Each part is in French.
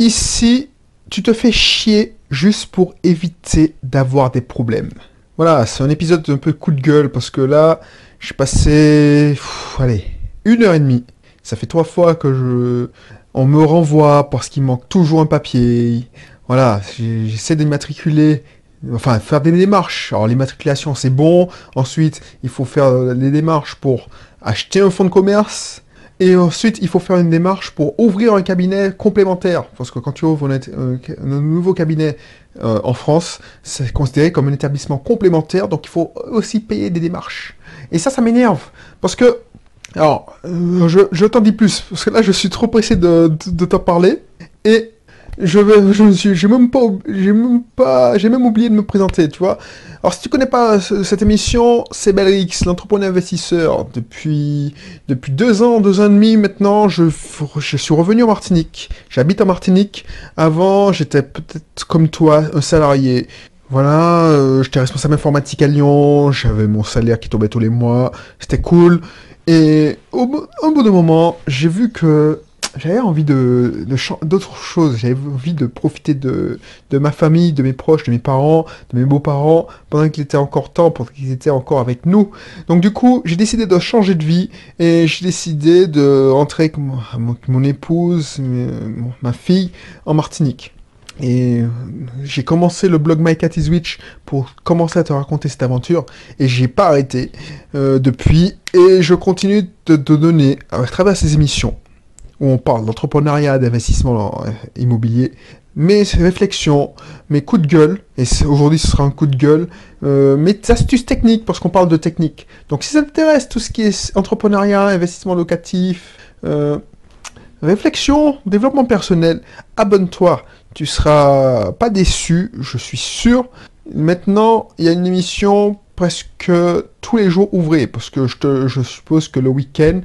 ici, tu te fais chier juste pour éviter d'avoir des problèmes. Voilà, c'est un épisode un peu coup de gueule parce que là, j'ai passé, allez, une heure et demie. Ça fait trois fois que je, on me renvoie parce qu'il manque toujours un papier. Voilà, j'essaie de m'immatriculer, enfin faire des démarches. Alors l'immatriculation c'est bon. Ensuite, il faut faire les démarches pour acheter un fonds de commerce. Et ensuite, il faut faire une démarche pour ouvrir un cabinet complémentaire. Parce que quand tu ouvres un, nouveau cabinet euh, en France, c'est considéré comme un établissement complémentaire, donc il faut aussi payer des démarches. Et ça, ça m'énerve. Parce que, alors, euh, je, t'en dis plus, parce que là, je suis trop pressé de, de t'en parler. Et je je suis, j'ai même pas, j'ai même pas, j'ai même oublié de me présenter, tu vois. Alors si tu connais pas cette émission, c'est Belrix, l'entrepreneur investisseur. Depuis, depuis deux ans, deux ans et demi maintenant, je, je suis revenu en Martinique. J'habite en Martinique. Avant, j'étais peut-être comme toi, un salarié. Voilà, euh, j'étais responsable informatique à Lyon, j'avais mon salaire qui tombait tous les mois, c'était cool. Et au, au bout d'un moment, j'ai vu que j'avais envie de, d'autres choses. J'avais envie de profiter de, ma famille, de mes proches, de mes parents, de mes beaux-parents, pendant qu'il était encore temps, pendant qu'ils étaient encore avec nous. Donc du coup, j'ai décidé de changer de vie et j'ai décidé de rentrer avec mon, épouse, ma fille, en Martinique. Et j'ai commencé le blog My Cat is Witch pour commencer à te raconter cette aventure et j'ai pas arrêté euh, depuis et je continue de te donner à travers ces émissions où on parle d'entrepreneuriat, d'investissement euh, immobilier, mes réflexions, mes coups de gueule, et aujourd'hui ce sera un coup de gueule, euh, mes astuces techniques, parce qu'on parle de technique. Donc si ça t'intéresse, tout ce qui est entrepreneuriat, investissement locatif, euh, réflexion, développement personnel, abonne-toi, tu seras pas déçu, je suis sûr. Maintenant, il y a une émission presque tous les jours ouvrés, parce que je, suppose que le week-end,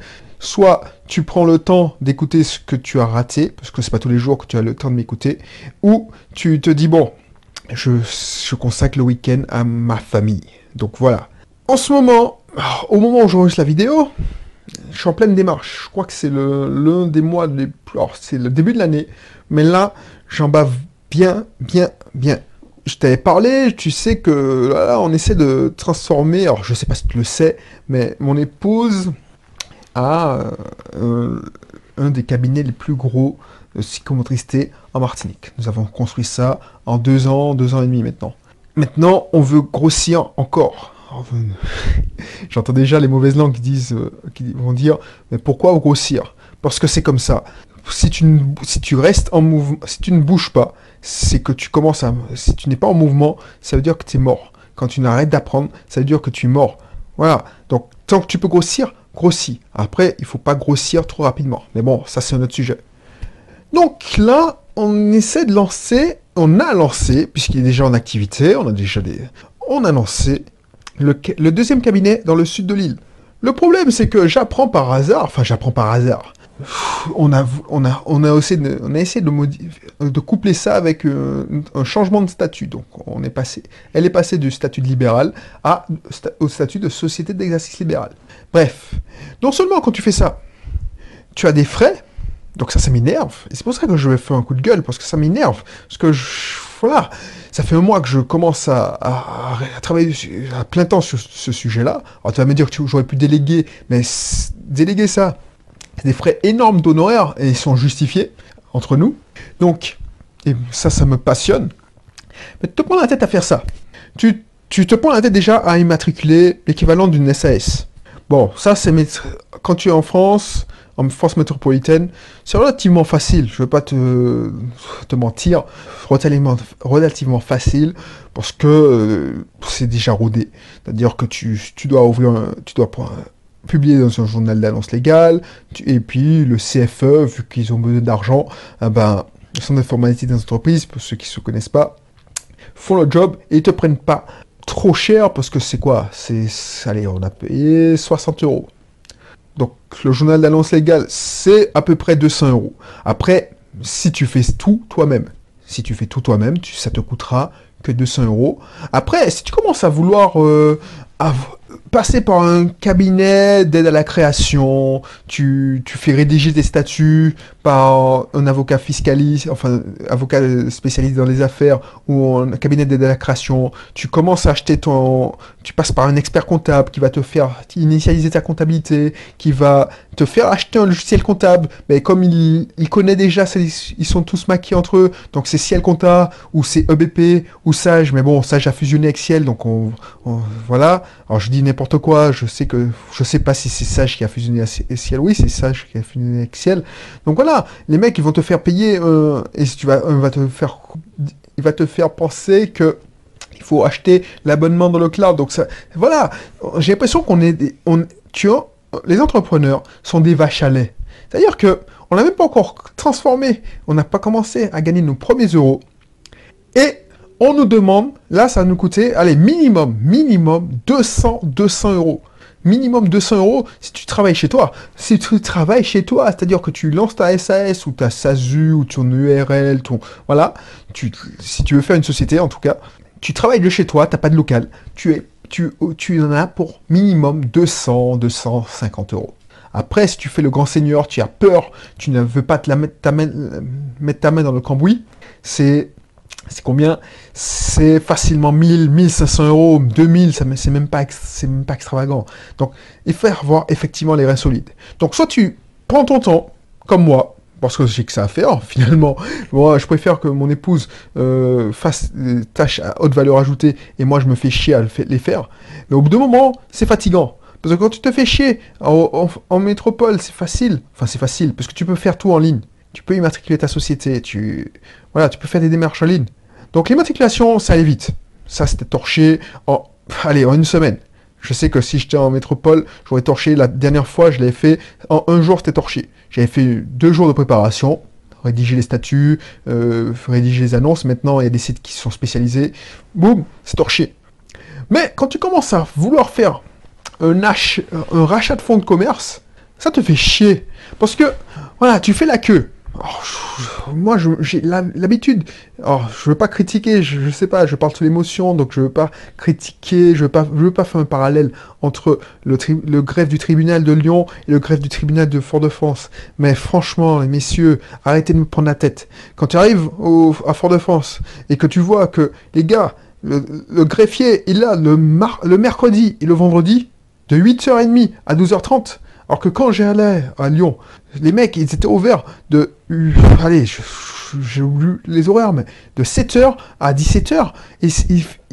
soit tu prends le temps d'écouter ce que tu as raté, parce que c'est pas tous les jours que tu as le temps de m'écouter, ou tu te dis, bon, je, je consacre le week-end à ma famille. Donc voilà. En ce moment, au moment où j'enregistre la vidéo, je suis en pleine démarche. Je crois que c'est l'un des mois les plus... C'est le début de l'année, mais là, j'en bave bien, bien, bien. Je t'avais parlé, tu sais que là, on essaie de transformer, alors je sais pas si tu le sais, mais mon épouse, à euh, un des cabinets les plus gros de psychomotricité en Martinique. Nous avons construit ça en deux ans, deux ans et demi maintenant. Maintenant, on veut grossir encore. J'entends déjà les mauvaises langues qui disent, euh, qui vont dire, mais pourquoi grossir? Parce que c'est comme ça. Si tu, si tu restes en mouvement, si tu ne bouges pas, c'est que tu commences à, si tu n'es pas en mouvement, ça veut dire que tu es mort. Quand tu n'arrêtes d'apprendre, ça veut dire que tu es mort. Voilà. Donc, tant que tu peux grossir, grossit. Après, il faut pas grossir trop rapidement. Mais bon, ça c'est un autre sujet. Donc là, on essaie de lancer, on a lancé, puisqu'il est déjà en activité, on a déjà des... On a lancé le, deuxième cabinet dans le sud de l'île. Le problème, c'est que j'apprends par hasard, enfin j'apprends par hasard, on a, on a, on a, essayé de, on a essayé de, de coupler ça avec euh, un changement de statut. Donc, on est passé, elle est passée du statut de libéral à, au statut de société d'exercice libéral. Bref, non seulement quand tu fais ça, tu as des frais, donc ça, ça m'énerve. Et c'est pour ça que je vais faire un coup de gueule, parce que ça m'énerve. Parce que, voilà, ça fait un mois que je commence à, travailler à plein temps sur ce sujet-là. Alors tu vas me dire que j'aurais pu déléguer, mais déléguer ça des frais énormes d'honoraires et ils sont justifiés entre nous. Donc, et ça, ça me passionne. Mais te prends la tête à faire ça. Tu, tu te prends la tête déjà à immatriculer l'équivalent d'une SAS. Bon, ça, c'est quand tu es en France, en France métropolitaine, c'est relativement facile. Je ne veux pas te, mentir, relativement, relativement facile parce que euh, c'est déjà rodé. C'est-à-dire que tu, dois ouvrir, un, tu dois publié dans un journal d'annonce légale, et puis le CFE, vu qu'ils ont besoin d'argent, eh ben, le centre d'informatique des entreprises, pour ceux qui ne se connaissent pas, font le job et ils te prennent pas trop cher parce que c'est quoi? C'est, allez, on a payé 60 euros. Donc le journal d'annonce légale, c'est à peu près 200 euros. Après, si tu fais tout toi-même, si tu fais tout toi-même, ça te coûtera que 200 euros. Après, si tu commences à vouloir euh, passer par un cabinet d'aide à la création, tu, tu fais rédiger tes statuts par un avocat fiscaliste, enfin avocat spécialiste dans les affaires ou un cabinet d'aide à la création, tu commences à acheter ton... Tu passes par un expert comptable qui va te faire initialiser ta comptabilité, qui va te faire acheter un logiciel comptable, mais comme il, connaît déjà, ils sont tous maqués entre eux, donc c'est Ciel Compta, ou c'est EBP, ou Sage, mais bon, Sage a fusionné avec Ciel, donc on, voilà. Alors je dis n'importe quoi, je sais que, je sais pas si c'est Sage qui a fusionné avec Ciel, oui, c'est Sage qui a fusionné avec Ciel. Donc voilà, les mecs, ils vont te faire payer, euh, et si tu vas, va te faire, il va te faire penser que il faut acheter l'abonnement dans le cloud. Donc ça, voilà, j'ai l'impression qu'on est, on, tu vois, les entrepreneurs sont des vaches à lait. C'est-à-dire que on n'a même pas encore transformé, on n'a pas commencé à gagner nos premiers euros. Et on nous demande, là ça nous coûter, allez, minimum, minimum 200, 200 euros. Minimum 200 euros si tu travailles chez toi. Si tu travailles chez toi, c'est-à-dire que tu lances ta SAS ou ta SASU ou ton URL, ton... Voilà. Tu, si tu veux faire une société en tout cas, tu travailles de chez toi, tu n'as pas de local. Tu es tu, tu en as pour minimum 200, 250 euros. Après, si tu fais le grand seigneur, tu as peur, tu ne veux pas te la mettre, ta mettre ta main dans le cambouis, c'est c'est combien? C'est facilement 1000, 1500 euros, 2000, c'est même, pas, même pas extravagant. Donc, il faut avoir effectivement les reins solides. Donc, soit tu prends ton temps, comme moi, parce que j'ai que ça à faire, finalement. Moi, je préfère que mon épouse euh, fasse des tâches à haute valeur ajoutée et moi, je me fais chier à les faire. Mais au bout d'un moment, c'est fatigant. Parce que quand tu te fais chier en, métropole, c'est facile. Enfin, c'est facile, parce que tu peux faire tout en ligne. Tu peux immatriculer ta société, tu, voilà, tu peux faire des démarches en ligne. Donc l'immatriculation, ça allait vite. Ça, c'était torché en, allez, en une semaine. Je sais que si j'étais en métropole, j'aurais torché. La dernière fois, je l'ai fait en un jour, c'était torché. J'avais fait deux jours de préparation, rédiger les statuts, euh, rédiger les annonces. Maintenant, il y a des sites qui sont spécialisés. Boum, c'est torché. Mais quand tu commences à vouloir faire un, un rachat de fonds de commerce, ça te fait chier. Parce que, voilà, tu fais la queue. Oh, moi, j'ai l'habitude. Oh, je veux pas critiquer, je, sais pas, je parle sous l'émotion, donc je veux pas critiquer, je veux pas, je veux pas faire un parallèle entre le, le greffe du tribunal de Lyon et le greffe du tribunal de Fort-de-France. Mais franchement, messieurs, arrêtez de me prendre la tête. Quand tu arrives au, à Fort-de-France et que tu vois que les gars, le, greffier, il a le, le mercredi et le vendredi de 8h30 à 12h30 alors que quand j'allais à Lyon, les mecs, ils étaient ouverts de... Allez, j'ai oublié les horaires, mais de 7h à 17h. Et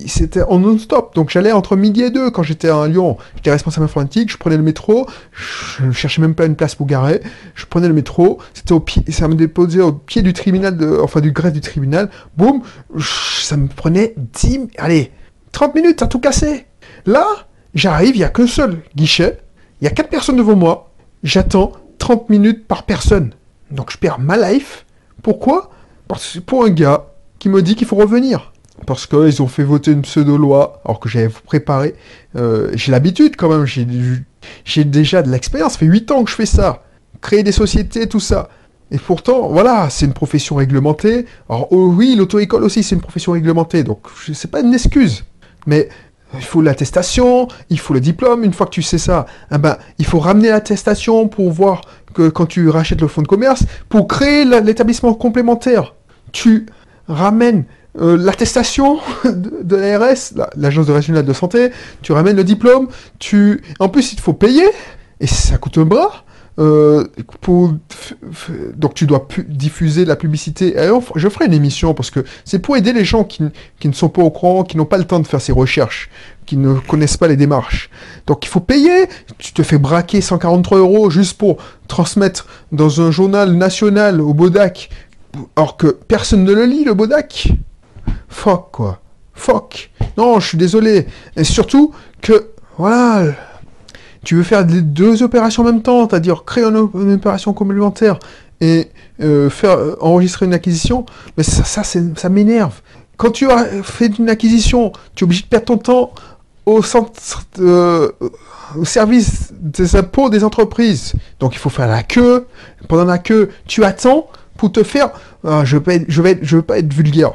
c'était en non-stop. Donc j'allais entre midi et deux quand j'étais à Lyon. J'étais responsable informatique, je prenais le métro, je ne cherchais même pas une place pour garer. Je prenais le métro, c'était au pied, ça me déposait au pied du tribunal, de, enfin du greffe du tribunal. Boum, ça me prenait 10... Allez, 30 minutes à tout casser. Là, j'arrive, il n'y a qu'un seul guichet. Il y a 4 personnes devant moi, j'attends 30 minutes par personne. Donc je perds ma life. Pourquoi? Parce que pour un gars qui me dit qu'il faut revenir. Parce qu'ils ont fait voter une pseudo-loi, alors que j'avais préparé. Euh, j'ai l'habitude quand même, j'ai déjà de l'expérience, fait 8 ans que je fais ça. Créer des sociétés, tout ça. Et pourtant, voilà, c'est une profession réglementée. Alors oh oui, l'auto-école aussi, c'est une profession réglementée, donc c'est pas une excuse. Mais il faut l'attestation, il faut le diplôme. Une fois que tu sais ça, eh ben, il faut ramener l'attestation pour voir que quand tu rachètes le fonds de commerce, pour créer l'établissement complémentaire, tu ramènes euh, l'attestation de, l'ARS, l'agence de régionale de santé, tu ramènes le diplôme, tu, en plus il faut payer et ça coûte un bras. Euh, pour, donc tu dois diffuser la publicité. je ferai une émission parce que c'est pour aider les gens qui, ne sont pas au courant, qui n'ont pas le temps de faire ces recherches, qui ne connaissent pas les démarches. Donc il faut payer. Tu te fais braquer 143 euros juste pour transmettre dans un journal national au Bodac, alors que personne ne le lit le Bodac. Fuck quoi. Fuck. Non, je suis désolé. Et surtout que voilà tu veux faire les deux opérations en même temps, c'est-à-dire créer une, opération complémentaire et euh, faire euh, enregistrer une acquisition, mais ça, ça, m'énerve. Quand tu as fait une acquisition, tu es obligé de perdre ton temps au, centre, euh, au service des impôts des entreprises. Donc il faut faire la queue. Pendant la queue, tu attends pour te faire. Je vais, veux pas être vulgaire.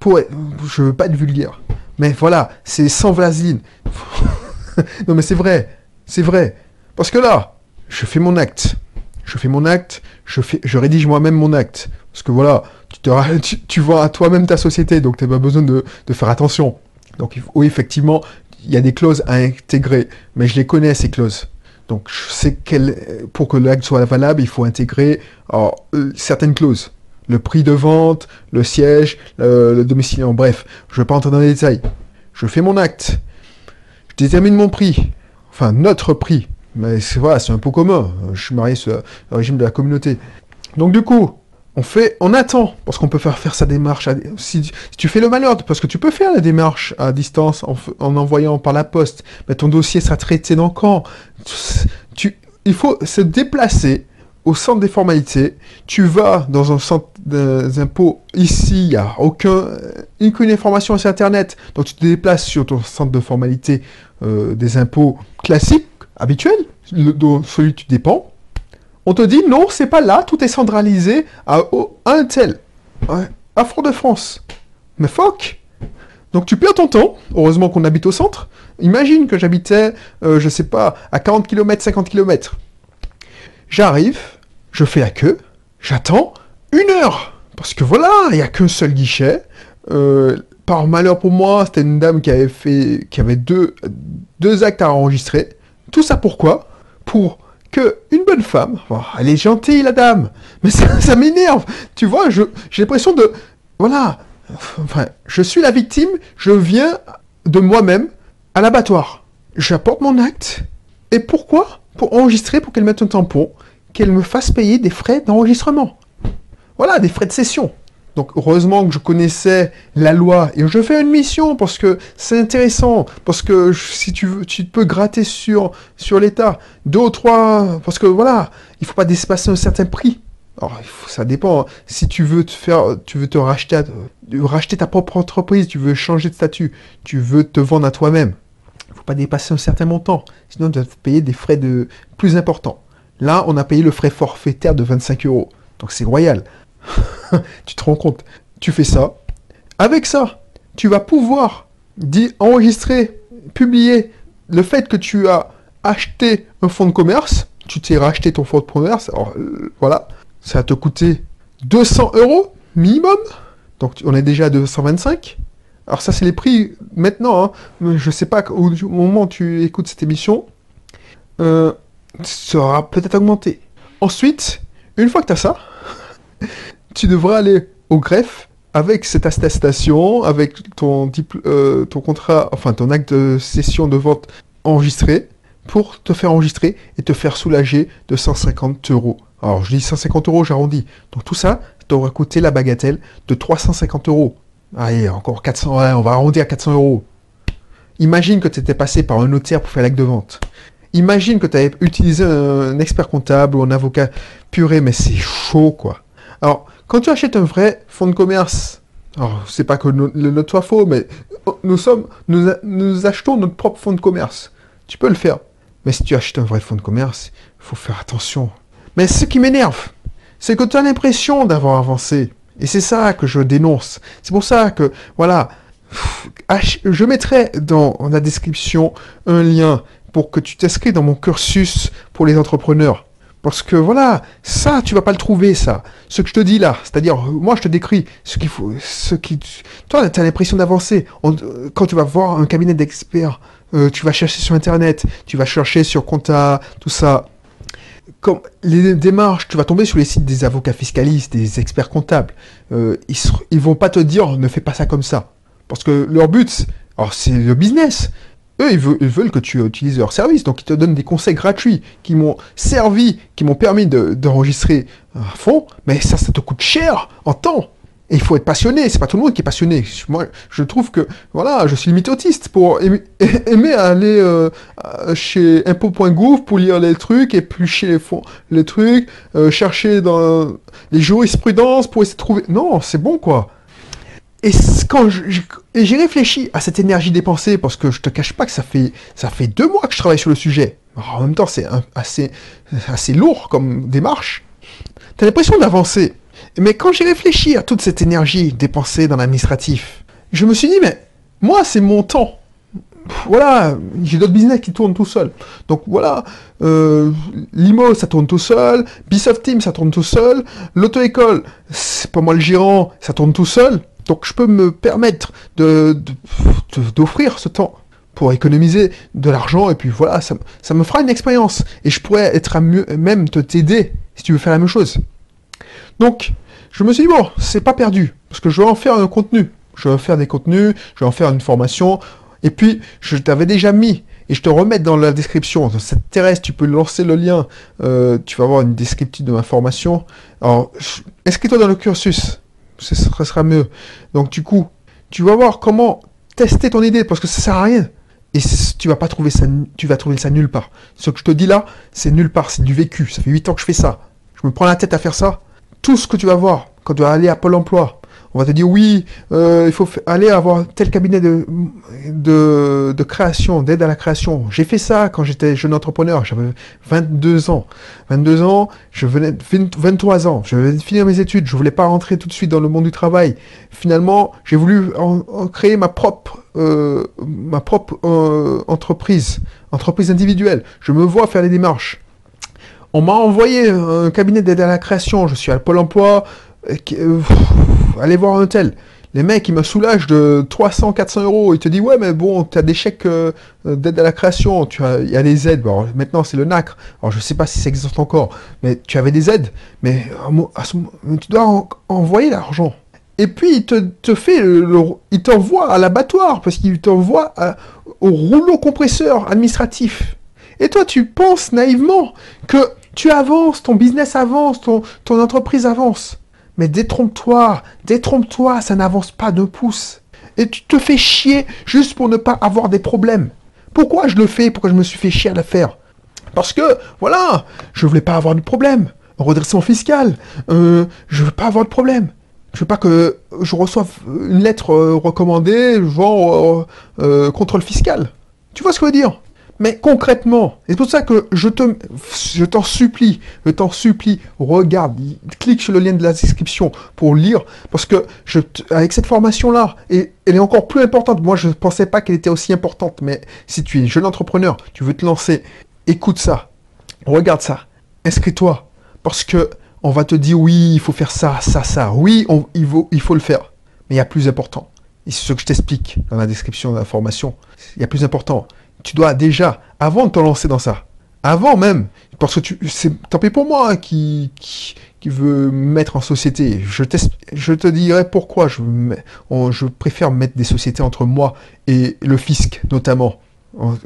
Pour, je veux pas être vulgaire. Mais voilà, c'est sans vaseline. non mais c'est vrai, c'est vrai. Parce que là, je fais mon acte. Je fais mon acte, je, rédige moi-même mon acte. Parce que voilà, tu, te, vois à toi-même ta société, donc tu n'as pas besoin de, faire attention. Donc oui, effectivement, il y a des clauses à intégrer, mais je les connais, ces clauses. Donc je sais pour que l'acte soit valable, il faut intégrer euh, certaines clauses. Le prix de vente, le siège, le, le domicile, en bref, je ne vais pas entrer dans les détails. Je fais mon acte. Je détermine mon prix. Enfin, notre prix. Mais c'est voilà, c'est un peu commun. Je suis marié sur le régime de la communauté. Donc du coup, on fait, on attend, parce qu'on peut faire faire sa démarche. Si, tu fais le malheur, parce que tu peux faire la démarche à distance en, en envoyant par la poste, mais ton dossier sera traité dans quand? Tu, Il faut se déplacer au centre des formalités. Tu vas dans un centre des impôts. Ici, il n'y a aucun, aucune information sur Internet. Donc tu te déplaces sur ton centre de formalité euh, des impôts classique, habituel, le, dont celui tu dépends. On te dit non, c'est pas là, tout est centralisé à, un tel, à Fort-de-France. Mais fuck Donc tu perds ton temps, heureusement qu'on habite au centre. Imagine que j'habitais, euh, je sais pas, à 40 km, 50 km. J'arrive, je fais la queue, j'attends une heure. Parce que voilà, il n'y a qu'un seul guichet. Euh, par malheur pour moi, c'était une dame qui avait fait, qui avait deux, actes à enregistrer. Tout ça pourquoi? Pour que une bonne femme, oh, elle est gentille la dame, mais ça, ça m'énerve. Tu vois, j'ai l'impression de, voilà, enfin, je suis la victime, je viens de moi-même à l'abattoir. J'apporte mon acte. Et pourquoi? Enregistrer, pour qu'elle mette un tampon, qu'elle me fasse payer des frais d'enregistrement. Voilà, des frais de session. Donc heureusement que je connaissais la loi et je fais une mission parce que c'est intéressant, parce que si tu veux, tu peux gratter sur, sur l'État. Deux ou trois, parce que voilà, il faut pas dépasser un certain prix. Alors, ça dépend. Si tu veux te faire, tu veux te racheter, racheter ta propre entreprise, tu veux changer de statut, tu veux te vendre à toi-même, pas dépasser un certain montant. Sinon, tu dois payer des frais de plus importants. Là, on a payé le frais forfaitaire de 25 euros. Donc c'est royal. tu te rends compte Tu fais ça. Avec ça, tu vas pouvoir enregistrer, publier le fait que tu as acheté un fonds de commerce. Tu t'es racheté ton fonds de commerce. Alors, euh, voilà. Ça va te coûter 200 euros minimum. Donc, on est déjà à 225. Alors, ça, c'est les prix maintenant. Hein. Je sais pas, au, moment où tu écoutes cette émission, euh, ça aura peut-être augmenté. Ensuite, une fois que tu as ça, tu devras aller au greffe avec cette attestation, avec ton, euh, ton contrat, enfin ton acte de cession de vente enregistré, pour te faire enregistrer et te faire soulager de 150 euros. Alors je dis 150 euros, j'arrondis. Donc tout ça t'aura coûté la bagatelle de 350 euros. Allez, encore 400, ouais, on va arrondir à 400 euros. Imagine que tu étais passé par un notaire pour faire l'acte de vente. Imagine que tu avais utilisé un expert comptable ou un avocat puré, mais c'est chaud, quoi. Alors, quand tu achètes un vrai fonds de commerce, alors c'est pas que le nôtre soit faux, mais nous sommes, nous, nous achetons notre propre fonds de commerce. Tu peux le faire. Mais si tu achètes un vrai fonds de commerce, il faut faire attention. Mais ce qui m'énerve, c'est que tu as l'impression d'avoir avancé. Et c'est ça que je dénonce. C'est pour ça que, voilà, je mettrai dans la description un lien pour que tu t'inscris dans mon cursus pour les entrepreneurs. Parce que voilà, ça, tu vas pas le trouver, ça. Ce que je te dis là, c'est-à-dire, moi, je te décris ce qu'il faut, ce qui, toi, tu as l'impression d'avancer. Quand tu vas voir un cabinet d'experts, euh, tu vas chercher sur Internet, tu vas chercher sur Compta, tout ça. Les démarches, tu vas tomber sur les sites des avocats fiscalistes, des experts comptables. Euh, ils, vont pas te dire, ne fais pas ça comme ça. Parce que leur but, c'est le business. Eux, ils veulent, que tu utilises leur service, donc ils te donnent des conseils gratuits qui m'ont servi, qui m'ont permis d'enregistrer de, un fond, mais ça, ça te coûte cher en temps. Et il faut être passionné, c'est pas tout le monde qui est passionné. Moi, je trouve que, voilà, je suis limite autiste pour aimer, aller euh, chez impôt.gouv pour lire les trucs, éplucher les, fonds, les trucs, euh, chercher dans les jurisprudences pour essayer de trouver... Non, c'est bon, quoi. Et quand j'ai réfléchi à cette énergie dépensée, parce que je te cache pas que ça fait, ça fait deux mois que je travaille sur le sujet. En même temps, c'est assez, assez lourd comme démarche. T'as l'impression d'avancer. Mais quand j'ai réfléchi à toute cette énergie dépensée dans l'administratif, je me suis dit, mais moi, c'est mon temps. voilà, j'ai d'autres business qui tournent tout seul. Donc voilà, euh, Limo, ça tourne tout seul, Bisoft Team, ça tourne tout seul, l'auto-école, c'est pas moi le gérant, ça tourne tout seul. Donc je peux me permettre de, d'offrir ce temps pour économiser de l'argent et puis voilà, ça, ça, me fera une expérience et je pourrais être à mieux, même te t'aider si tu veux faire la même chose. Donc, je me suis dit, bon, c'est pas perdu, parce que je vais en faire un contenu. Je vais en faire des contenus, je vais en faire une formation, et puis, je t'avais déjà mis, et je te remets dans la description, ça t'intéresse, tu peux lancer le lien, euh, tu vas avoir une descriptive de ma formation. Alors, inscris-toi dans le cursus, ce sera mieux. Donc, du coup, tu vas voir comment tester ton idée, parce que ça sert à rien. Et tu vas pas trouver ça, tu vas trouver ça nulle part. Ce que je te dis là, c'est nulle part, c'est du vécu. Ça fait 8 ans que je fais ça. Je me prends la tête à faire ça. Tout ce que tu vas voir quand tu vas aller à Pôle emploi, on va te dire oui, euh, il faut aller avoir tel cabinet de, de, création, d'aide à la création. J'ai fait ça quand j'étais jeune entrepreneur, j'avais 22 ans. 22 ans, je venais 23 ans, je venais de finir mes études, je voulais pas rentrer tout de suite dans le monde du travail. Finalement, j'ai voulu créer ma propre euh, ma propre euh, entreprise, entreprise individuelle. Je me vois faire les démarches. On m'a envoyé un cabinet d'aide à la création. Je suis à Pôle Emploi. Euh, allez voir un tel. Les mecs, ils me soulagent de 300, 400 euros. Ils te disent, ouais, mais bon, tu as des chèques euh, d'aide à la création, tu as, il y a des aides. Maintenant, c'est le NACRE. Alors, je sais pas si ça existe encore, mais tu avais des aides. Mais tu dois envoyer l'argent. Et puis, il te, fait, le, il t'envoie à l'abattoir, parce qu'il t'envoie au rouleau compresseur administratif. Et toi, tu penses naïvement que tu avances, ton business avance, ton, entreprise avance. Mais détrompe-toi, détrompe-toi, ça n'avance pas de pouce. Et tu te fais chier juste pour ne pas avoir des problèmes. Pourquoi je le fais? Pourquoi je me suis fait chier à Parce que, voilà, je voulais pas avoir de problème. Redressement fiscal, euh, je veux pas avoir de problème. Je veux pas que je reçoive une lettre euh, recommandée, genre euh, contrôle fiscal. Tu vois ce que je veux dire? Mais concrètement, c'est pour ça que je te, je t'en supplie, je t'en supplie, regarde, clique sur le lien de la description pour lire, parce que je, avec cette formation-là, et elle est encore plus importante. Moi, je ne pensais pas qu'elle était aussi importante, mais si tu es jeune entrepreneur, tu veux te lancer, écoute ça, regarde ça, inscris-toi, parce que on va te dire oui, il faut faire ça, ça, ça. Oui, il, faut, il faut le faire, mais il y a plus important. Et c'est ce que je t'explique dans la description de la formation. Il y a plus important tu dois déjà, avant de te lancer dans ça, avant même, parce que tu, c'est, tant pis pour moi hein, qui, qui, mettre en société. Je, te dirai pourquoi je, je préfère mettre des sociétés entre moi et le fisc, notamment.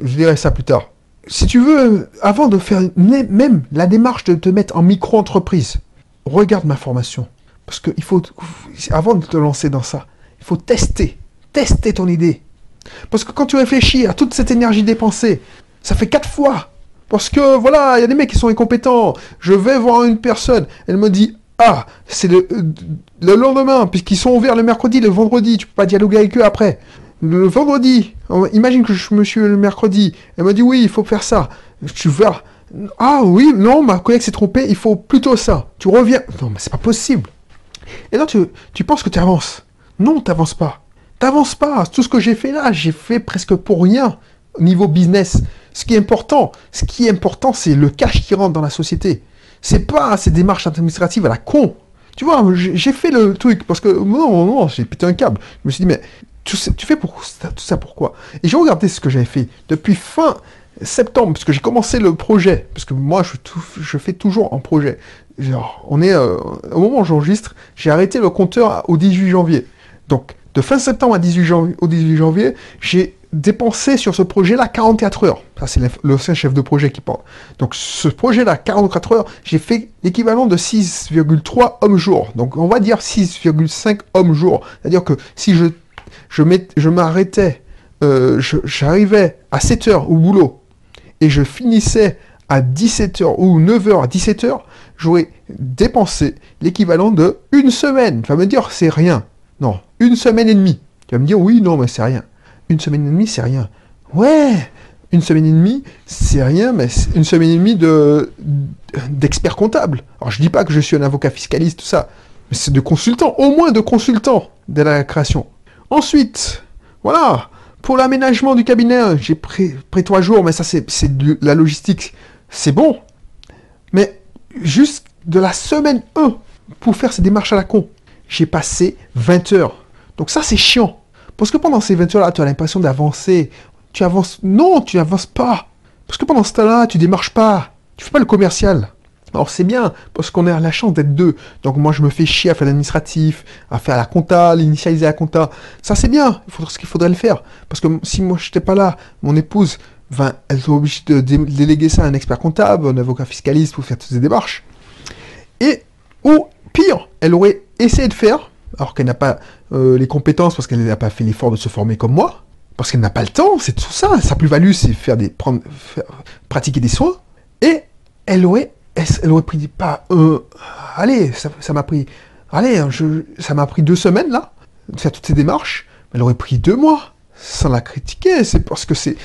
Je dirai ça plus tard. Si tu veux, avant de faire même la démarche de te mettre en micro-entreprise, regarde ma formation. Parce que il faut, avant de te lancer dans ça, il faut tester. Tester ton idée. Parce que quand tu réfléchis à toute cette énergie dépensée, ça fait quatre fois. Parce que voilà, il y a des mecs qui sont incompétents. Je vais voir une personne, elle me dit Ah, c'est le, le, lendemain, puisqu'ils sont ouverts le mercredi, le vendredi, tu peux pas dialoguer avec eux après. Le vendredi, imagine que je me suis le mercredi, elle me dit Oui, il faut faire ça. Tu vois Ah oui, non, ma collègue s'est trompée, il faut plutôt ça. Tu reviens. Non, mais c'est pas possible. Et là, tu, tu penses que tu avances. Non, tu n'avances pas. T'avances pas. Tout ce que j'ai fait là, j'ai fait presque pour rien au niveau business. Ce qui est important, ce qui est important, c'est le cash qui rentre dans la société. C'est pas ces démarches administratives à la con. Tu vois, j'ai fait le truc parce que non, non, j'ai pété un câble. Je me suis dit, mais tu, fais pour, tout ça pourquoi Et j'ai regardé ce que j'avais fait depuis fin septembre, parce que j'ai commencé le projet, parce que moi je, fais toujours en projet. Genre, on est euh, au moment où j'enregistre, j'ai arrêté le compteur au 18 janvier. Donc de fin septembre à 18 janvier, au 18 janvier, j'ai dépensé sur ce projet-là 44 heures. Ça, c'est l'ancien chef de projet qui parle. Donc, ce projet-là, 44 heures, j'ai fait l'équivalent de 6,3 hommes-jours. Donc, on va dire 6,5 hommes-jours. C'est-à-dire que si je, m'arrêtais, euh, j'arrivais à 7 heures au boulot et je finissais à 17 heures ou 9 heures à 17 heures, j'aurais dépensé l'équivalent de une semaine. Vas me dire, c'est rien. Une semaine et demie. Tu vas me dire, oui, non, mais c'est rien. Une semaine et demie, c'est rien. Ouais, une semaine et demie, c'est rien, mais une semaine et demie de, d'expert comptable. Alors, je dis pas que je suis un avocat fiscaliste, tout ça, mais c'est de consultant, au moins de consultant de la création. Ensuite, voilà, Pour l'aménagement du cabinet, j'ai pris, pris trois jours, mais ça c'est de la logistique. C'est bon. Mais juste de la semaine 1 pour faire ces démarches à la con, j'ai passé 20 heures. Donc ça c'est chiant. Parce que pendant ces 20 heures-là, tu as l'impression d'avancer. Tu avances. Non, tu n'avances pas. Parce que pendant ce temps-là, tu démarches pas. Tu fais pas le commercial. Alors c'est bien, parce qu'on a la chance d'être deux. Donc moi je me fais chier à faire l'administratif, à faire la compta, l'initialiser la compta. Ça c'est bien, il faudrait ce qu'il faudrait le faire. Parce que si moi je n'étais pas là, mon épouse, ben, elle est obligée de déléguer ça à un expert comptable, un avocat fiscaliste pour faire toutes ces démarches. Et, ou pire, elle aurait essayé de faire, alors qu'elle n'a pas euh, les compétences parce qu'elle n'a pas fait l'effort de se former comme moi, parce qu'elle n'a pas le temps, c'est tout ça. Sa plus-value, c'est faire des, prendre, pratiquer des soins. Et elle aurait, elle, aurait pris pas, euh, allez, ça m'a pris, allez, je, ça m'a pris deux semaines là, de faire toutes ces démarches. Elle aurait pris deux mois sans la critiquer, c'est parce que c'est,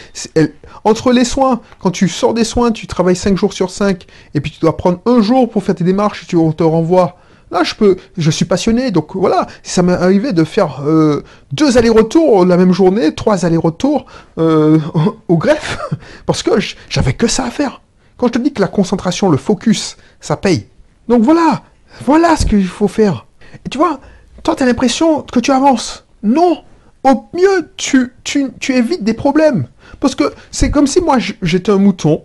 entre les soins, quand tu sors des soins, tu travailles cinq jours sur 5, et puis tu dois prendre un jour pour faire tes démarches, et tu, on te renvoie Là, je peux, je suis passionné, donc voilà, ça m'est arrivé de faire euh, deux allers-retours la même journée, trois allers-retours euh, au, greffe, parce que j'avais que ça à faire. Quand je te dis que la concentration, le focus, ça paye. Donc voilà, voilà ce qu'il faut faire. Et tu vois, toi, tu as l'impression que tu avances. Non, au mieux, tu, évites des problèmes. Parce que c'est comme si moi, j'étais un mouton,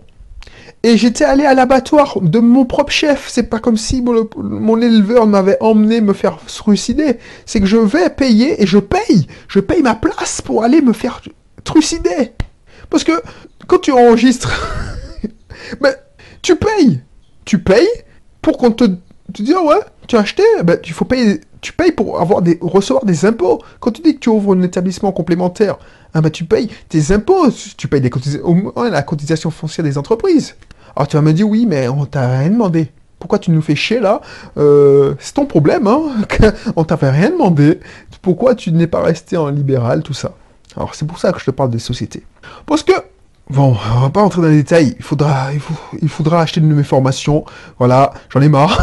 et j'étais allé à l'abattoir de mon propre chef. C'est pas comme si mon, éleveur m'avait emmené me faire trucider. C'est que je vais payer et je paye. Je paye ma place pour aller me faire trucider. Parce que quand tu enregistres, ben, tu payes. Tu payes pour qu'on te, te dise, ouais, tu as acheté, ben, faut payer, tu payes pour avoir des, recevoir des impôts. Quand tu dis que tu ouvres un établissement complémentaire, ah ben, tu payes tes impôts, tu payes des au moins la cotisation foncière des entreprises. Alors tu vas me dire, oui, mais on t'a rien demandé. Pourquoi tu nous fais chier là? Euh, C'est ton problème, hein? On t'avait rien demandé. Pourquoi tu n'es pas resté en libéral, tout ça? Alors c'est pour ça que je te parle des sociétés. Parce que, bon, on va pas entrer dans les détails. Il faudra, il, faudra acheter une de mes formations. Voilà, j'en ai marre.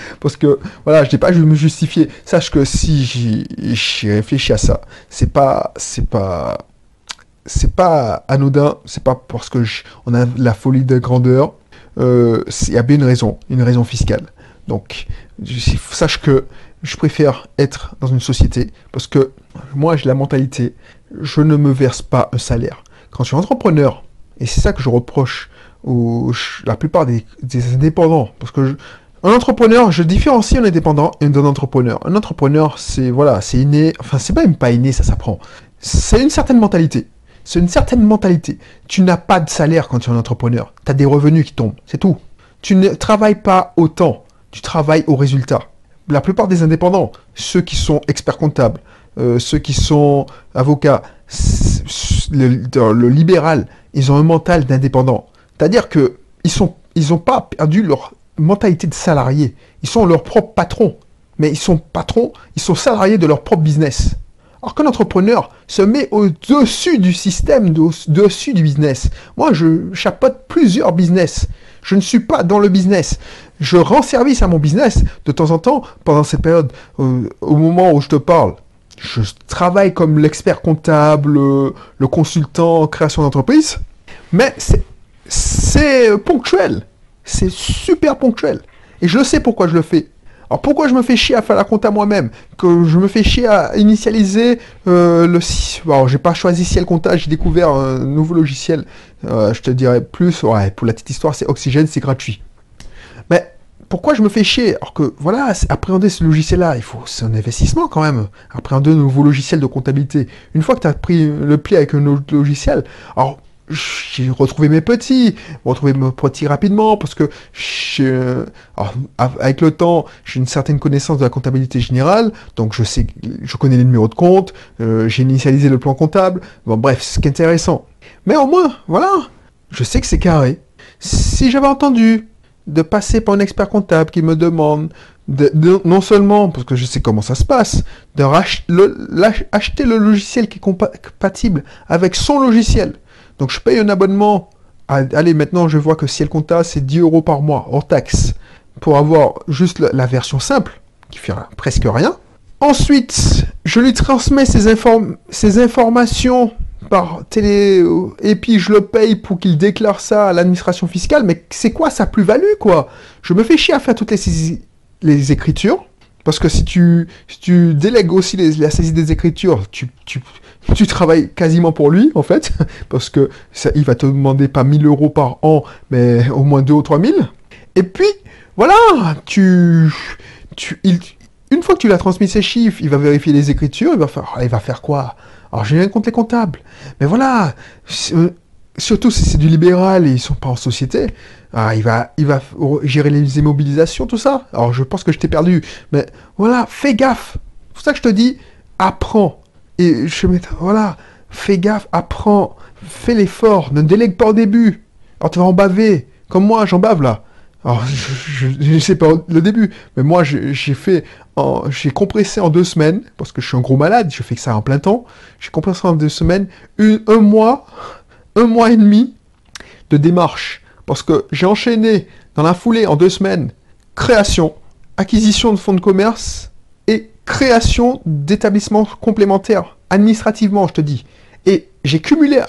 Parce que, voilà, je n'ai pas je me justifier. Sache que si j'ai réfléchi à ça, c'est pas, c'est pas c'est pas anodin, c'est pas parce que on a la folie de grandeur. Euh, il y a bien une raison, une raison fiscale. Donc, sache que je préfère être dans une société parce que moi j'ai la mentalité, je ne me verse pas un salaire. Quand je suis entrepreneur, et c'est ça que je reproche aux, la plupart des, indépendants, parce que un entrepreneur, je différencie un indépendant et un entrepreneur. Un entrepreneur, c'est voilà, c'est inné, enfin c'est même pas inné, ça s'apprend. C'est une certaine mentalité. C'est une certaine mentalité. Tu n'as pas de salaire quand tu es un entrepreneur. Tu as des revenus qui tombent. C'est tout. Tu ne travailles pas autant. Tu travailles au résultat. La plupart des indépendants, ceux qui sont experts comptables, euh, ceux qui sont avocats, le, libéral, ils ont un mental d'indépendant. C'est-à-dire que ils n'ont pas perdu leur mentalité de salarié. Ils sont leurs propres patrons. Mais ils sont patrons, ils sont salariés de leur propre business. Alors qu'un entrepreneur se met au-dessus du système, au-dessus du business. Moi, je chapeaute plusieurs business. Je ne suis pas dans le business. Je rends service à mon business de temps en temps pendant cette période, euh, au moment où je te parle. Je travaille comme l'expert comptable, le, consultant en création d'entreprise, mais c'est ponctuel. C'est super ponctuel. Et je sais pourquoi je le fais. Alors pourquoi je me fais chier à faire la compta moi-même Que je me fais chier à initialiser euh, le... Alors j'ai pas choisi Ciel Compta, j'ai découvert un nouveau logiciel. Euh, je te dirais plus, ouais, pour la petite histoire, c'est Oxygène, c'est gratuit. Mais pourquoi je me fais chier Alors que voilà, appréhender ce logiciel-là, il faut, c'est un investissement quand même. Appréhender un nouveau logiciel de comptabilité. Une fois que tu as pris le pli avec un autre logiciel, alors j'ai retrouvé mes petits, retrouvé mes petits rapidement parce que avec le temps, j'ai une certaine connaissance de la comptabilité générale, donc je sais, je connais les numéros de compte, euh, j'ai initialisé le plan comptable. Bon, bref, c'est intéressant. Mais au moins, voilà, je sais que c'est carré. Si j'avais entendu de passer par un expert comptable qui me demande de, non seulement, parce que je sais comment ça se passe, de acheter le logiciel qui est compatible avec son logiciel, donc je paye un abonnement. allez, maintenant je vois que Ciel Compta, c'est 10 euros par mois, hors taxe, pour avoir juste la, version simple, qui fait presque rien. Ensuite, je lui transmets ces, informations par télé, et puis je le paye pour qu'il déclare ça à l'administration fiscale, mais c'est quoi sa plus-value, quoi? Je me fais chier à faire toutes les, les écritures, parce que si tu, si tu délègues aussi la saisie des écritures, tu, tu, tu travailles quasiment pour lui, en fait, parce que ça, il va te demander pas 1000 euros par an, mais au moins 2 ou 3000. Et puis, voilà, tu, une fois que tu l'as transmis ces chiffres, il va vérifier les écritures, il va faire, il va faire quoi? Alors j'ai rien contre les comptables, mais voilà, euh, surtout si c'est du libéral et ils sont pas en société, ah, il va, il va gérer les immobilisations, tout ça. Alors je pense que je t'ai perdu, mais voilà, fais gaffe. C'est pour ça que je te dis, apprends. Et je mets, voilà, fais gaffe, apprends, fais l'effort, ne délègue pas au début. Alors tu vas en baver, comme moi, j'en bave là. Alors, je ne sais pas le début, mais moi, j'ai fait, j'ai compressé en deux semaines, parce que je suis un gros malade, je fais que ça en plein temps. J'ai compressé en deux semaines, un mois, un mois et demi de démarche. Parce que j'ai enchaîné dans la foulée en deux semaines création, acquisition de fonds de commerce création d'établissements complémentaires, administrativement, je te dis. Et j'ai cumulé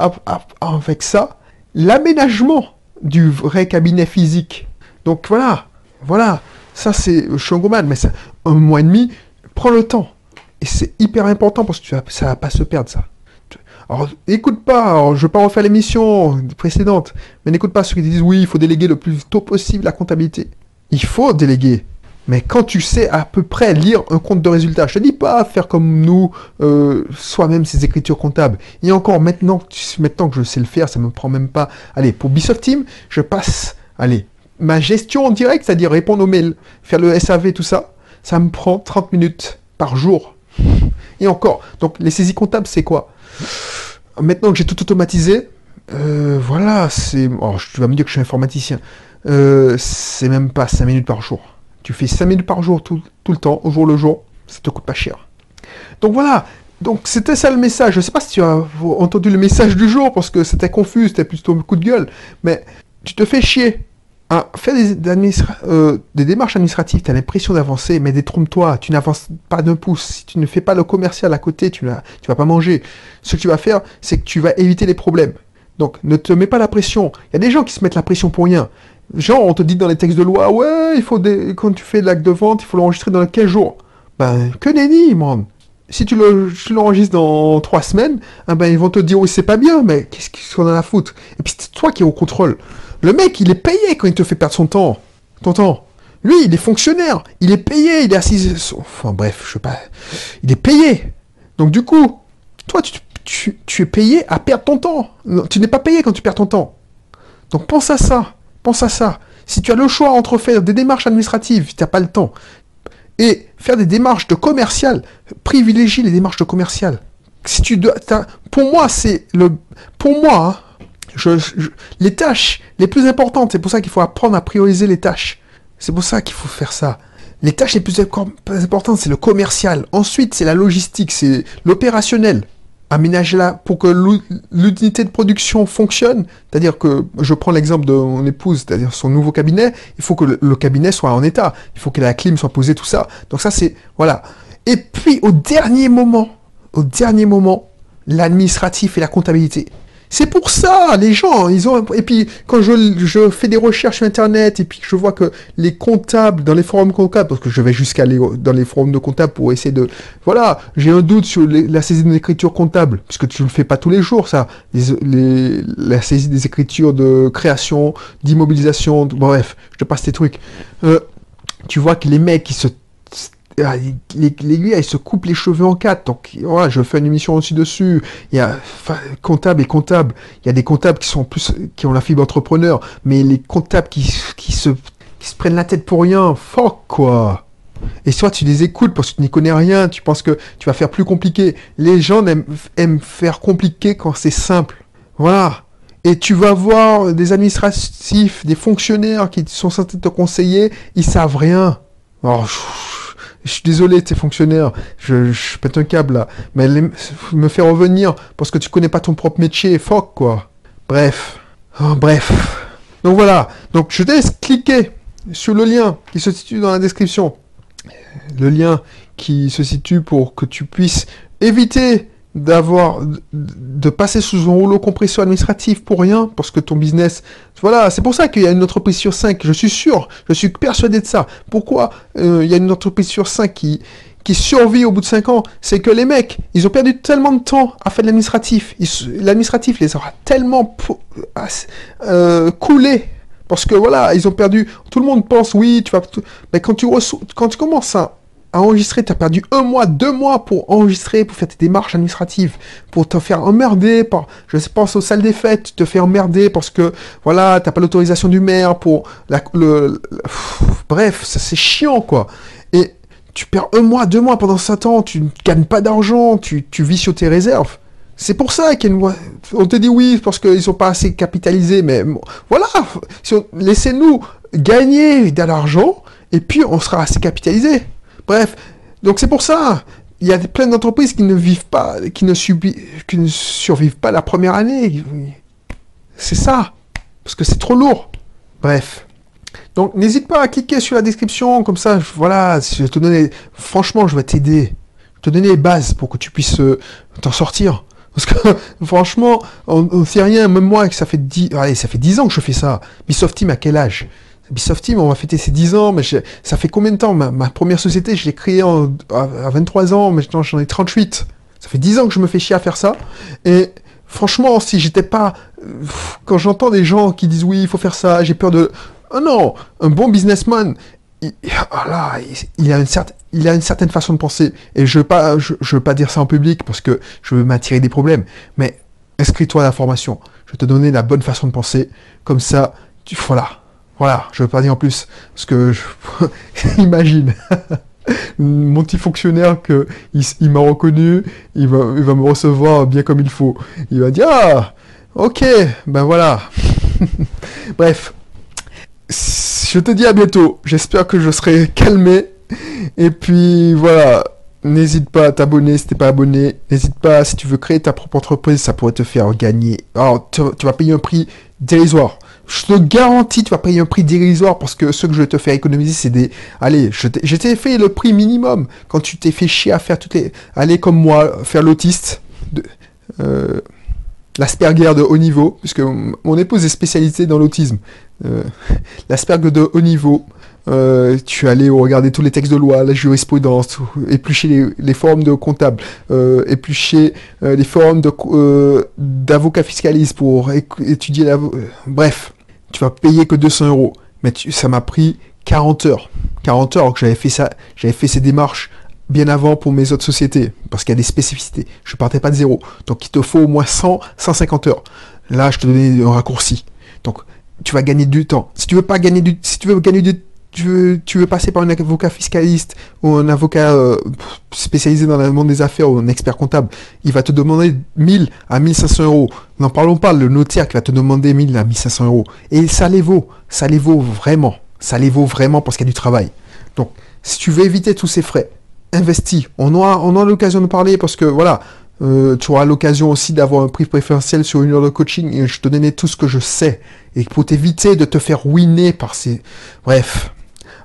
avec ça l'aménagement du vrai cabinet physique donc voilà, voilà, ça c'est Shangoman, mais c'est un mois et demi, prends le temps. Et c'est hyper important parce que tu vas, ça va pas se perdre ça. Alors, écoute pas, je veux pas refaire l'émission précédente, mais n'écoute pas ceux qui disent oui, il faut déléguer le plus tôt possible la comptabilité. Il faut déléguer. Mais quand tu sais à peu près lire un compte de résultat, je te dis pas faire comme nous, euh, soi-même ces écritures comptables. Et encore, maintenant, que je sais le faire, ça me prend même pas. Allez, pour Bisoft Team, je passe, allez, ma gestion en direct, c'est-à-dire répondre aux mails, faire le SAV, tout ça, ça me prend 30 minutes par jour. Et encore. Donc les saisies comptables, c'est quoi? Maintenant que j'ai tout automatisé, euh, voilà, c'est... Oh, tu vas me dire que je suis informaticien. Euh, c'est même pas 5 minutes par jour. Tu fais 5 minutes par jour tout, le temps, au jour le jour, ça te coûte pas cher. Donc voilà, donc c'était ça le message. Je sais pas si tu as entendu le message du jour, parce que c'était confus, c'était plutôt un coup de gueule, mais tu te fais chier ah, faire des, euh, des, démarches administratives, tu as l'impression d'avancer, mais détrompe-toi, tu n'avances pas d'un pouce. Si tu ne fais pas le commercial à côté, tu ne vas pas manger. Ce que tu vas faire, c'est que tu vas éviter les problèmes. Donc, ne te mets pas la pression. Il y a des gens qui se mettent la pression pour rien. Genre, on te dit dans les textes de loi, ouais, il faut des... quand tu fais l'acte de vente, il faut l'enregistrer dans 15 jours. Ben, que nenni, man. Si tu l'enregistres dans 3 semaines, eh ben, ils vont te dire, oui, c'est pas bien, mais qu'est-ce qu'on en a à foutre Et puis, c'est toi qui es au contrôle. Le mec, il est payé quand il te fait perdre son temps. Ton temps. Lui, il est fonctionnaire. Il est payé. Il est assis. Enfin, bref, je sais pas. Il est payé. Donc, du coup, toi, tu, es payé à perdre ton temps. Tu n'es pas payé quand tu perds ton temps. Donc, pense à ça. Pense à ça. Si tu as le choix entre faire des démarches administratives, tu n'as pas le temps, et faire des démarches de commercial, privilégie les démarches de commercial. Si tu dois, pour moi, c'est le, pour moi, hein, les tâches les plus importantes, c'est pour ça qu'il faut apprendre à prioriser les tâches. C'est pour ça qu'il faut faire ça. Les tâches les plus importantes, c'est le commercial. Ensuite, c'est la logistique, c'est l'opérationnel. Aménager-la pour que l'unité de production fonctionne. C'est-à-dire que, je prends l'exemple de mon épouse, c'est-à-dire son nouveau cabinet, il faut que le cabinet soit en état. Il faut que la clim soit posée, tout ça. Donc ça, c'est, voilà. Et puis, au dernier moment, au dernier moment, l'administratif et la comptabilité. C'est pour ça, les gens, ils ont... Et puis, quand je, je, fais des recherches sur Internet, et puis je vois que les comptables, dans les forums comptables, parce que je vais jusqu'à aller dans les forums de comptables pour essayer de... Voilà, j'ai un doute sur la saisie d'une écriture comptable, puisque tu le fais pas tous les jours, ça. Les, la saisie des écritures de création, d'immobilisation, bref, je te passe tes trucs. Euh, tu vois que les mecs, qui se l'aiguille, elle se coupe les cheveux en quatre. Donc, voilà, je fais une émission aussi dessus. Il y a comptable et comptable. Il y a des comptables qui sont plus, qui ont la fibre entrepreneur, mais les comptables qui, qui se, qui se prennent la tête pour rien. Fuck, quoi. Et soit tu les écoutes parce que tu n'y connais rien, tu penses que tu vas faire plus compliqué. Les gens aiment, aiment faire compliqué quand c'est simple. Voilà. Et tu vas voir des administratifs, des fonctionnaires qui sont censés te conseiller, ils savent rien. Je suis désolé, tes fonctionnaires, je, pète un câble là, mais me faire revenir parce que tu connais pas ton propre métier, fuck quoi. Bref, oh, bref. Donc voilà, donc je te laisse cliquer sur le lien qui se situe dans la description. Le lien qui se situe pour que tu puisses éviter d'avoir de passer sous un rouleau compresseur administratif pour rien parce que ton business voilà c'est pour ça qu'il y a une entreprise sur cinq je suis sûr je suis persuadé de ça pourquoi euh, il y a une entreprise sur cinq qui qui survit au bout de 5 ans, c'est que les mecs, ils ont perdu tellement de temps à faire de l'administratif. L'administratif les aura tellement euh, coulé parce que voilà, ils ont perdu. Tout le monde pense oui, tu vas. Mais quand tu, quand tu commences à, enregistrer, tu as perdu un mois, deux mois pour enregistrer, pour faire tes démarches administratives, pour te faire emmerder par. Je pense aux salles des fêtes, tu te fais emmerder parce que voilà, t'as pas l'autorisation du maire pour le, bref, ça c'est chiant quoi. Et tu perds un mois, deux mois pendant 7 ans, tu ne gagnes pas d'argent, tu, vis sur tes réserves. C'est pour ça qu'il y a On te dit oui, parce qu'ils sont pas assez capitalisés, mais voilà, laissez-nous gagner de l'argent, et puis on sera assez capitalisé. Bref, donc c'est pour ça. Il y a plein d'entreprises qui ne vivent pas, qui ne, qui ne survivent pas la première année. C'est ça. Parce que c'est trop lourd. Bref. Donc n'hésite pas à cliquer sur la description, comme ça, voilà, je vais te donner, franchement, je vais t'aider, te donner les bases pour que tu puisses euh, t'en sortir. Parce que franchement, on ne sait rien, même moi, que ça fait 10, allez, ça fait 10 ans que je fais ça. Bisoft Team à quel âge? Bisoft Team, on va fêter ses 10 ans, mais ça fait combien de temps ma, première société, je l'ai créée à, 23 ans, maintenant j'en ai 38. Ça fait 10 ans que je me fais chier à faire ça. Et franchement, si j'étais pas... Quand j'entends des gens qui disent oui, il faut faire ça, j'ai peur de... Oh non, un bon businessman, il, il, a une certaine, façon de penser. Et je ne veux, pas, je, veux pas dire ça en public parce que je veux m'attirer des problèmes. Mais inscris-toi à la formation. Je vais te donner la bonne façon de penser. Comme ça, tu, voilà. Voilà, je veux pas dire en plus. Parce que, imagine. mon petit fonctionnaire que il, m'a reconnu, il va, il va me recevoir bien comme il faut. Il va dire ah ok ben voilà. Bref, je te dis à bientôt. J'espère que je serai calmé. Et puis voilà. N'hésite pas à t'abonner si t'es pas abonné. N'hésite pas, si tu veux créer ta propre entreprise, ça pourrait te faire gagner. Alors, tu, vas payer un prix dérisoire. Je te garantis, tu vas payer un prix dérisoire parce que ce que je vais te faire économiser, c'est des... Allez, je t'ai fait le prix minimum quand tu t'es fait chier à faire toutes les... Allez, comme moi, faire l'autiste. Euh l'Asperger de haut niveau, puisque mon épouse est spécialisée dans l'autisme. Euh, L'Asperger de haut niveau, euh, tu allais regarder tous les textes de loi, la jurisprudence, éplucher les, les forums de comptables, euh, éplucher euh, les forums d'avocats fiscalistes pour étudier la... Bref, tu vas payer que 200 euros. Mais ça m'a pris 40 heures. 40 heures que j'avais fait ça, j'avais fait ces démarches bien avant pour mes autres sociétés, parce qu'il y a des spécificités. Je partais pas de zéro. Donc il te faut au moins 100, 150 heures. Là, je te donnais un raccourci. Donc tu vas gagner du temps. Si tu veux pas gagner du, si tu veux gagner du, tu veux, tu veux passer par un avocat fiscaliste ou un avocat euh, spécialisé dans le monde des affaires ou un expert comptable, il va te demander 1000 à 1500 euros. N'en parlons pas, le notaire qui va te demander 1000 à 1500 euros. Et ça les vaut, ça les vaut vraiment. Ça les vaut vraiment parce qu'il y a du travail. Donc, si tu veux éviter tous ces frais, investis. On aura, on aura l'occasion de parler parce que voilà, euh, tu auras l'occasion aussi d'avoir un prix préférentiel sur une heure de coaching et je te donnais tout ce que je sais. Et pour t'éviter de te faire ruiner par ces... Bref.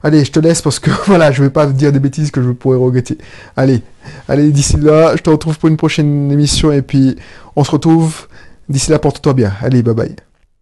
Allez, je te laisse parce que voilà, je vais pas dire des bêtises que je pourrais regretter. Allez, allez, d'ici là, je te retrouve pour une prochaine émission et puis on se retrouve. D'ici là, porte-toi bien. Allez, bye bye.